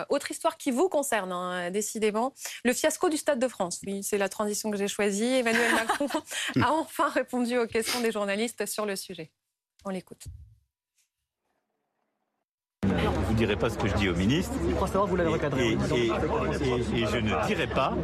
maintenant, autre histoire qui vous concerne, hein, décidément. Le fiasco du Stade de France. Oui, c'est la transition que j'ai choisie. Emmanuel Macron a enfin répondu aux questions des journalistes sur le sujet. On l'écoute. Vous ne direz pas ce que je dis au ministre. vous l'avez recadré. Et, je ne dirai pas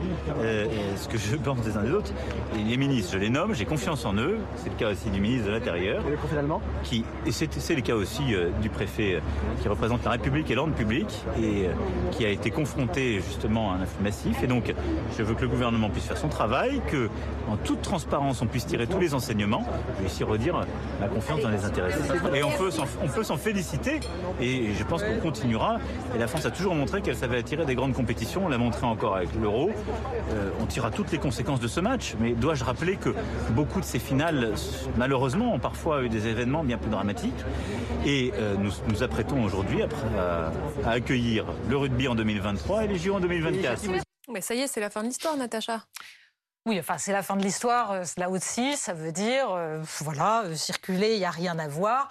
euh, ce que je pense des uns des autres. les ministres, je les nomme, j'ai confiance en eux. C'est le cas aussi du ministre de l'Intérieur. Et le préfet allemand qui, Et c'est le cas aussi euh, du préfet euh, qui représente la République et l'ordre public et qui a été confronté justement à un afflux massif. Et donc, je veux que le gouvernement puisse faire son travail, que en toute transparence, on puisse tirer tous les enseignements. Je vais ici redire ma confiance dans les intéressés. Et on peut s'en féliciter. Et je pense qu'on continuera. Et la France a toujours montré qu'elle savait attirer des grandes compétitions. On l'a montré encore avec l'Euro. Euh, on tirera toutes les conséquences de ce match. Mais dois-je rappeler que beaucoup de ces finales, malheureusement, ont parfois eu des événements bien plus dramatiques. Et euh, nous nous apprêtons aujourd'hui à, à, accueillir le rugby en 2023 et les JO en 2024. Mais ça y est, c'est la fin de l'histoire, Natacha. Oui, enfin, c'est la fin de l'histoire. Euh, là aussi, ça veut dire, euh, voilà, euh, circuler, il n'y a rien à voir.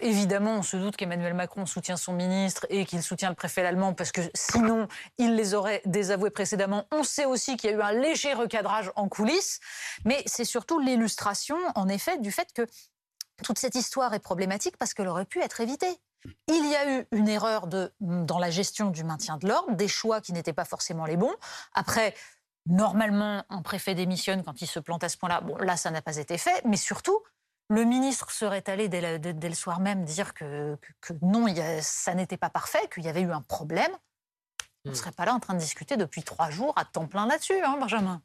évidemment, on se doute qu'Emmanuel Macron soutient son ministre et qu'il soutient le préfet allemand parce que sinon, il les aurait désavoués précédemment. On sait aussi qu'il y a eu un léger recadrage en coulisses, mais c'est surtout l'illustration, en effet, du fait que toute cette histoire est problématique parce qu'elle aurait pu être évitée. Il y a eu une erreur dans la gestion du maintien de l'ordre, des choix qui n'étaient pas forcément les bons. Après, Normalement, un préfet démissionne quand il se plante à ce point-là. Bon, là, ça n'a pas été fait. Mais surtout, le ministre serait allé dès, le soir même dire que, non, ça n'était pas parfait, qu'il y avait eu un problème. On ne hmm. serait pas là en train de discuter depuis trois jours à temps plein là-dessus, hein, Benjamin.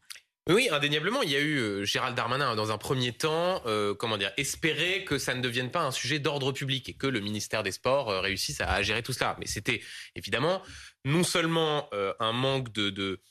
Oui, indéniablement, il y a eu euh, Gérald Darmanin dans un premier temps, euh, comment dire, espérer que ça ne devienne pas un sujet d'ordre public et que le ministère des Sports euh, réussisse à, gérer tout cela. Mais c'était évidemment non seulement un manque de de,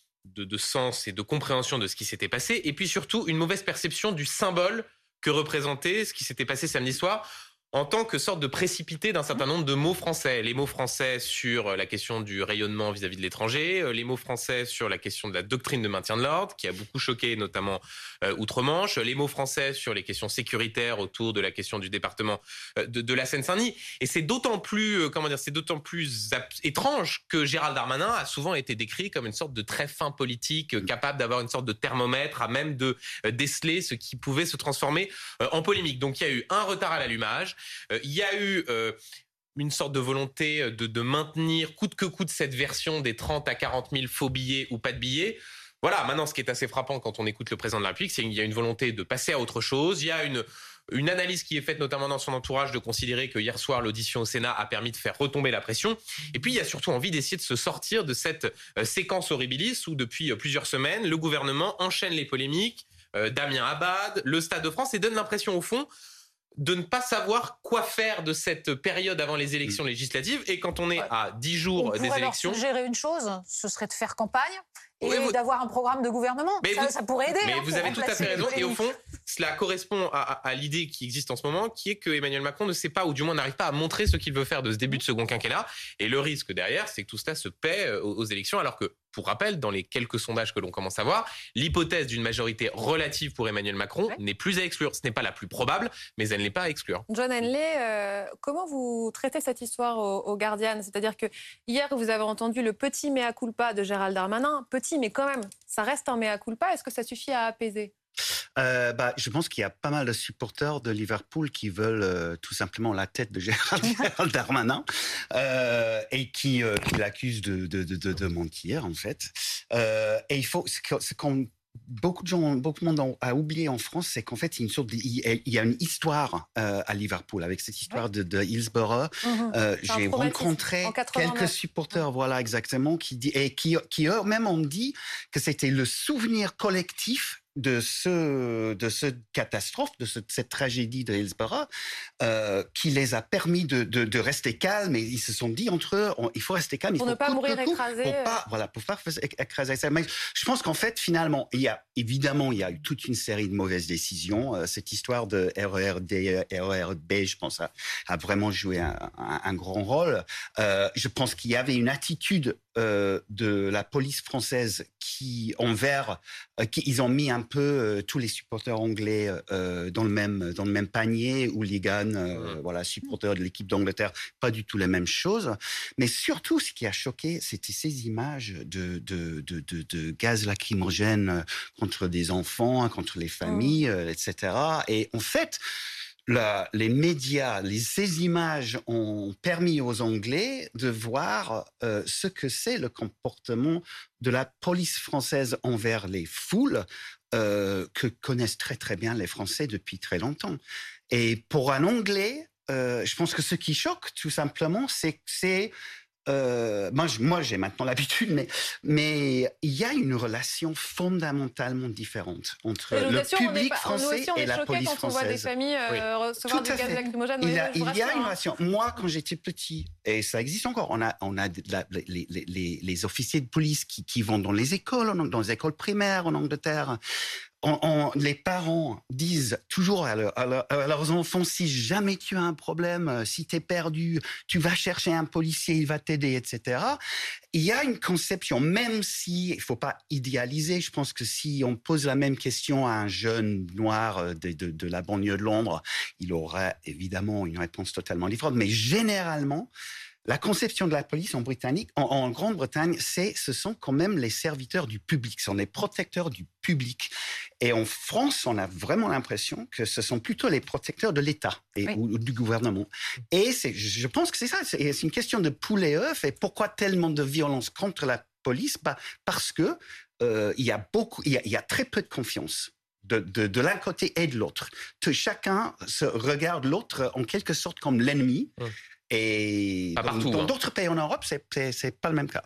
sens et de compréhension de ce qui s'était passé, et puis surtout une mauvaise perception du symbole que représentait ce qui s'était passé samedi soir en tant que sorte de précipité d'un certain nombre de mots français. Les mots français sur la question du rayonnement vis-à-vis de l'étranger, euh, les mots français sur la question de la doctrine de maintien de l'ordre, qui a beaucoup choqué notamment euh, Outre-Manche, les mots français sur les questions sécuritaires autour de la question du département euh, de, la Seine-Saint-Denis. Et c'est d'autant plus, comment dire, c'est d'autant plus étrange que Gérald Darmanin a souvent été décrit comme une sorte de très fin politique, capable d'avoir une sorte de thermomètre, à même de déceler ce qui pouvait se transformer en polémique. Donc il y a eu un retard à l'allumage. Euh, il y a eu euh, une sorte de volonté de, maintenir coûte que coûte cette version des 30 à 40 000 faux billets ou pas de billets. Voilà, maintenant, ce qui est assez frappant quand on écoute le président de la République, c'est qu'il y a une volonté de passer à autre chose. Il y a une, analyse qui est faite notamment dans son entourage de considérer que hier soir, l'audition au Sénat a permis de faire retomber la pression. Et puis, il y a surtout envie d'essayer de se sortir de cette euh, séquence horribilis où, depuis plusieurs semaines, le gouvernement enchaîne les polémiques, Damien Abad, le Stade de France, et donne l'impression, au fond, de ne pas savoir quoi faire de cette période avant les élections mm. législatives. Et quand on est à 10 jours des élections. gérer une chose, ce serait de faire campagne et d'avoir un programme de gouvernement. ça, pourrait aider. Mais hein, vous avez tout à fait raison. Et au fond, cela correspond à, l'idée qui existe en ce moment, qui est que Emmanuel Macron ne sait pas, ou du moins n'arrive pas à montrer ce qu'il veut faire de ce début de second quinquennat. Et le risque derrière, c'est que tout cela se paie euh, aux élections, alors que pour rappel, dans les quelques sondages que l'on commence à voir, l'hypothèse d'une majorité relative pour Emmanuel Macron n'est plus à exclure. Ce n'est pas la plus probable, mais elle n'est pas à exclure. John Henley, euh, comment vous traitez cette histoire au, Guardian? C'est-à-dire que hier, vous avez entendu le petit mea culpa de Gérald Darmanin. Petit, mais quand même, ça reste un mea culpa. Est-ce que ça suffit à apaiser? Euh, bah, je pense qu'il y a pas mal de supporters de Liverpool qui veulent euh, tout simplement la tête de Gérald, Darmanin euh, et qui, l'accusent de, de, de, de, mentir en fait. et il faut, c'est qu'on beaucoup de gens, beaucoup de monde a oublié en France, c'est qu'en fait, il y a une sorte, il y a une histoire à Liverpool avec cette histoire de, de, Hillsborough. Mhm. J'ai rencontré quelques supporters, voilà exactement, qui dit et qui, qui eux-mêmes ont dit que c'était le souvenir collectif de ce de ce catastrophe, de cette tragédie de Hillsborough, euh, qui les a permis de, de, de, rester calmes et ils se sont dit entre eux, il faut rester calme, pour ne pas mourir écrasé, pour pas euh. voilà, pour pas écraser ça. Mais je pense qu'en fait, finalement, il y a évidemment il y a eu toute une série de mauvaises décisions. Euh, cette histoire de RERD, RERB, je pense, a, a vraiment joué un, un, un grand rôle. Euh, je pense qu'il y avait une attitude euh, de la police française qui envers, euh, qui, ils ont mis un peu euh, tous les supporters anglais euh, dans le même dans le même panier. Hooligan, euh, voilà, supporters de l'équipe d'Angleterre, pas du tout la même chose. Mais surtout, ce qui a choqué, c'était ces images de de, de, de, de gaz lacrymogène contre des enfants, contre les familles, etc. Et en fait la, les médias, les, ces images ont permis aux Anglais de voir euh, ce que c'est le comportement de la police française envers les foules euh, que connaissent très très bien les Français depuis très longtemps. Et pour un Anglais, euh, je pense que ce qui choque tout simplement, c'est que c'est euh, moi, moi j'ai maintenant l'habitude, mais, mais il y a une relation fondamentalement différente entre le public français et la police quand française. on voit des familles euh, recevoir du gaz lacrymogène. Il, a, il y a une hein. relation. Moi, quand j'étais petit, et ça existe encore, on a, on a la, les, les, les, officiers de police qui, qui vont dans les écoles, dans les écoles primaires en Angleterre, on, les parents disent toujours à, leurs enfants, si jamais tu as un problème, euh, si tu es perdu, tu vas chercher un policier, il va t'aider, etc. Il y a une conception, même si il faut pas idéaliser, je pense que si on pose la même question à un jeune noir euh, de, de la banlieue de Londres, il aurait évidemment une réponse totalement différente. Mais généralement, la conception de la police en Britannique, en, Grande-Bretagne, c'est, ce sont quand même les serviteurs du public, ce sont les protecteurs du public. Et en France, on a vraiment l'impression que ce sont plutôt les protecteurs de l'État et ou, du gouvernement. Et je pense que c'est ça, c'est, une question de poulet et œuf. Et pourquoi tellement de violence contre la police? Bah, Parce que euh, il y a beaucoup, il y a, très peu de confiance. De, de, l'un côté et de l'autre. Chacun se regarde l'autre en quelque sorte comme l'ennemi. Et dans hein. d'autres pays en Europe, c'est pas le même cas.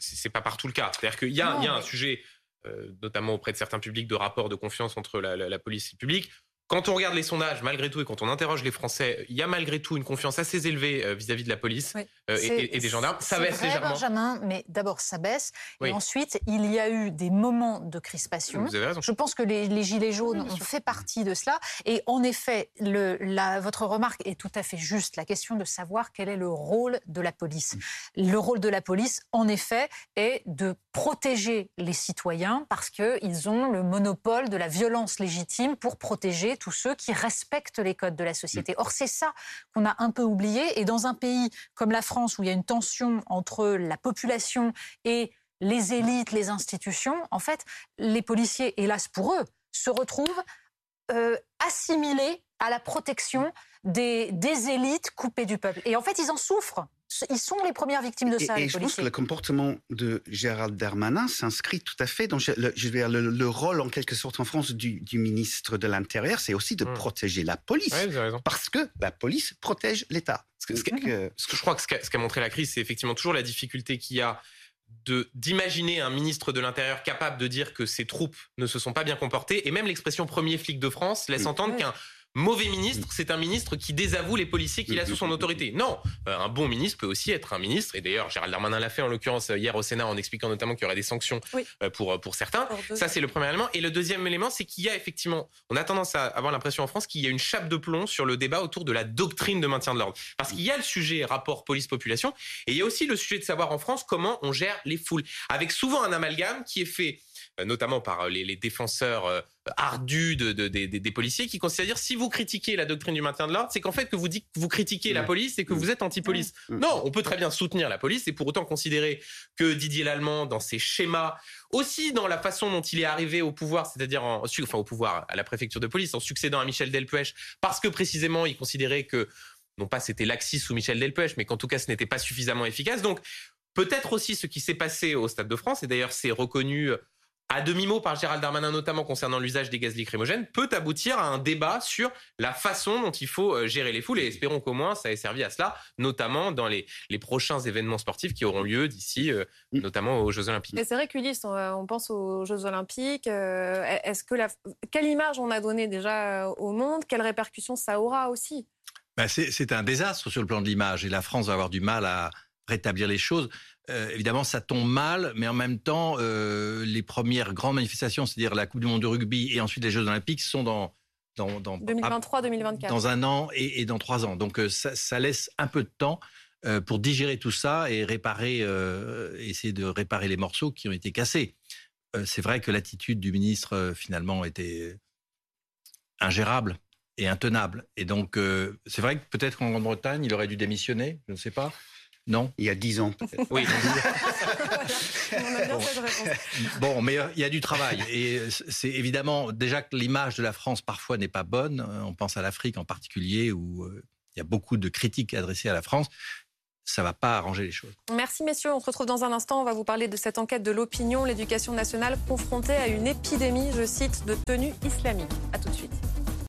C'est pas partout le cas. C'est-à-dire qu'il y, y, a un sujet, euh, notamment auprès de certains publics, de rapport de confiance entre la, la, la police et le public. Quand on regarde les sondages, malgré tout, et quand on interroge les Français, il y a malgré tout une confiance assez élevée euh, vis-à-vis de la police euh, et, des gendarmes. Ça baisse vrai, légèrement. Benjamin, mais d'abord ça baisse, et ensuite il y a eu des moments de crispation. Vous avez raison. Je pense que les, gilets jaunes ont fait partie de cela, et en effet, le, la, votre remarque est tout à fait juste. La question de savoir quel est le rôle de la police. Le rôle de la police, en effet, est de protéger les citoyens parce qu'ils ont le monopole de la violence légitime pour protéger tous ceux qui respectent les codes de la société. Or, c'est ça qu'on a un peu oublié. Et dans un pays comme la France, où il y a une tension entre la population et les élites, les institutions, en fait, les policiers, hélas pour eux, se retrouvent euh, assimilés à la protection des, des élites coupées du peuple. Et en fait, ils en souffrent ils sont les premières victimes de ça. Et, je pense que le comportement de Gérald Darmanin s'inscrit tout à fait dans le, je veux dire, le, rôle en quelque sorte en France du, ministre de l'Intérieur, c'est aussi de hmm. protéger la police, parce que la police protège l'État. Ce, que, je crois que ce qu'a montré la crise, c'est effectivement toujours la difficulté qu'il y a de d'imaginer un ministre de l'Intérieur capable de dire que ses troupes ne se sont pas bien comportées, et même l'expression premier flic de France laisse entendre qu'un mauvais ministre, c'est un ministre qui désavoue les policiers qu'il a sous son autorité. Non, euh, un bon ministre peut aussi être un ministre. Et d'ailleurs, Gérald Darmanin l'a fait en l'occurrence hier au Sénat en expliquant notamment qu'il y aurait des sanctions euh, pour, pour certains. Ça, c'est le premier élément. Et le deuxième élément, c'est qu'il y a effectivement, on a tendance à avoir l'impression en France qu'il y a une chape de plomb sur le débat autour de la doctrine de maintien de l'ordre. Parce qu'il y a le sujet rapport police-population et il y a aussi le sujet de savoir en France comment on gère les foules. Avec souvent un amalgame qui est fait euh, notamment par les, défenseurs ardu de, des policiers qui considèrent dire si vous critiquez la doctrine du maintien de l'ordre, c'est qu'en fait que vous dites que vous critiquez la police et que vous êtes anti-police. Non, on peut très bien soutenir la police et pour autant considérer que Didier Lallemand, dans ses schémas, aussi dans la façon dont il est arrivé au pouvoir, c'est-à-dire en, enfin au pouvoir à la préfecture de police, en succédant à Michel Delpech, parce que précisément il considérait que non pas c'était laxiste sous Michel Delpech, mais qu'en tout cas ce n'était pas suffisamment efficace. Donc peut-être aussi ce qui s'est passé au Stade de France, et d'ailleurs c'est reconnu à demi-mot par Gérald Darmanin, notamment concernant l'usage des gaz lacrymogènes, peut aboutir à un débat sur la façon dont il faut euh, gérer les foules. Et espérons qu'au moins ça ait servi à cela, notamment dans les, les prochains événements sportifs qui auront lieu d'ici, euh, mm. notamment aux Jeux Olympiques. c'est vrai qu'Ulysse, euh, on, pense aux Jeux Olympiques. Est-ce que la, quelle image on a donnée déjà au monde? Quelles répercussions ça aura aussi? Ben C'est un désastre sur le plan de l'image. Et la France va avoir du mal à rétablir les choses. Euh, évidemment, ça tombe mal, mais en même temps, euh, les premières grandes manifestations, c'est-à-dire la Coupe du Monde de rugby et ensuite les Jeux Olympiques, sont dans dans, dans 2023-2024. Dans un an et, et dans trois ans. Donc euh, ça, ça, laisse un peu de temps pour digérer tout ça et réparer, essayer de réparer les morceaux qui ont été cassés. c'est vrai que l'attitude du ministre, finalement, était ingérable et intenable. Et donc, c'est vrai que peut-être qu'en Grande-Bretagne, il aurait dû démissionner, je ne sais pas. Non Il y a dix ans, peut-être. Oui. bon. mais il y a du travail. Et c'est évidemment, déjà que l'image de la France parfois n'est pas bonne. On pense à l'Afrique en particulier, où il y a beaucoup de critiques adressées à la France ça ne va pas arranger les choses. Merci messieurs, on se retrouve dans un instant. On va vous parler de cette enquête de l'opinion, l'éducation nationale confrontée à une épidémie, je cite, de tenue islamique. A tout de suite.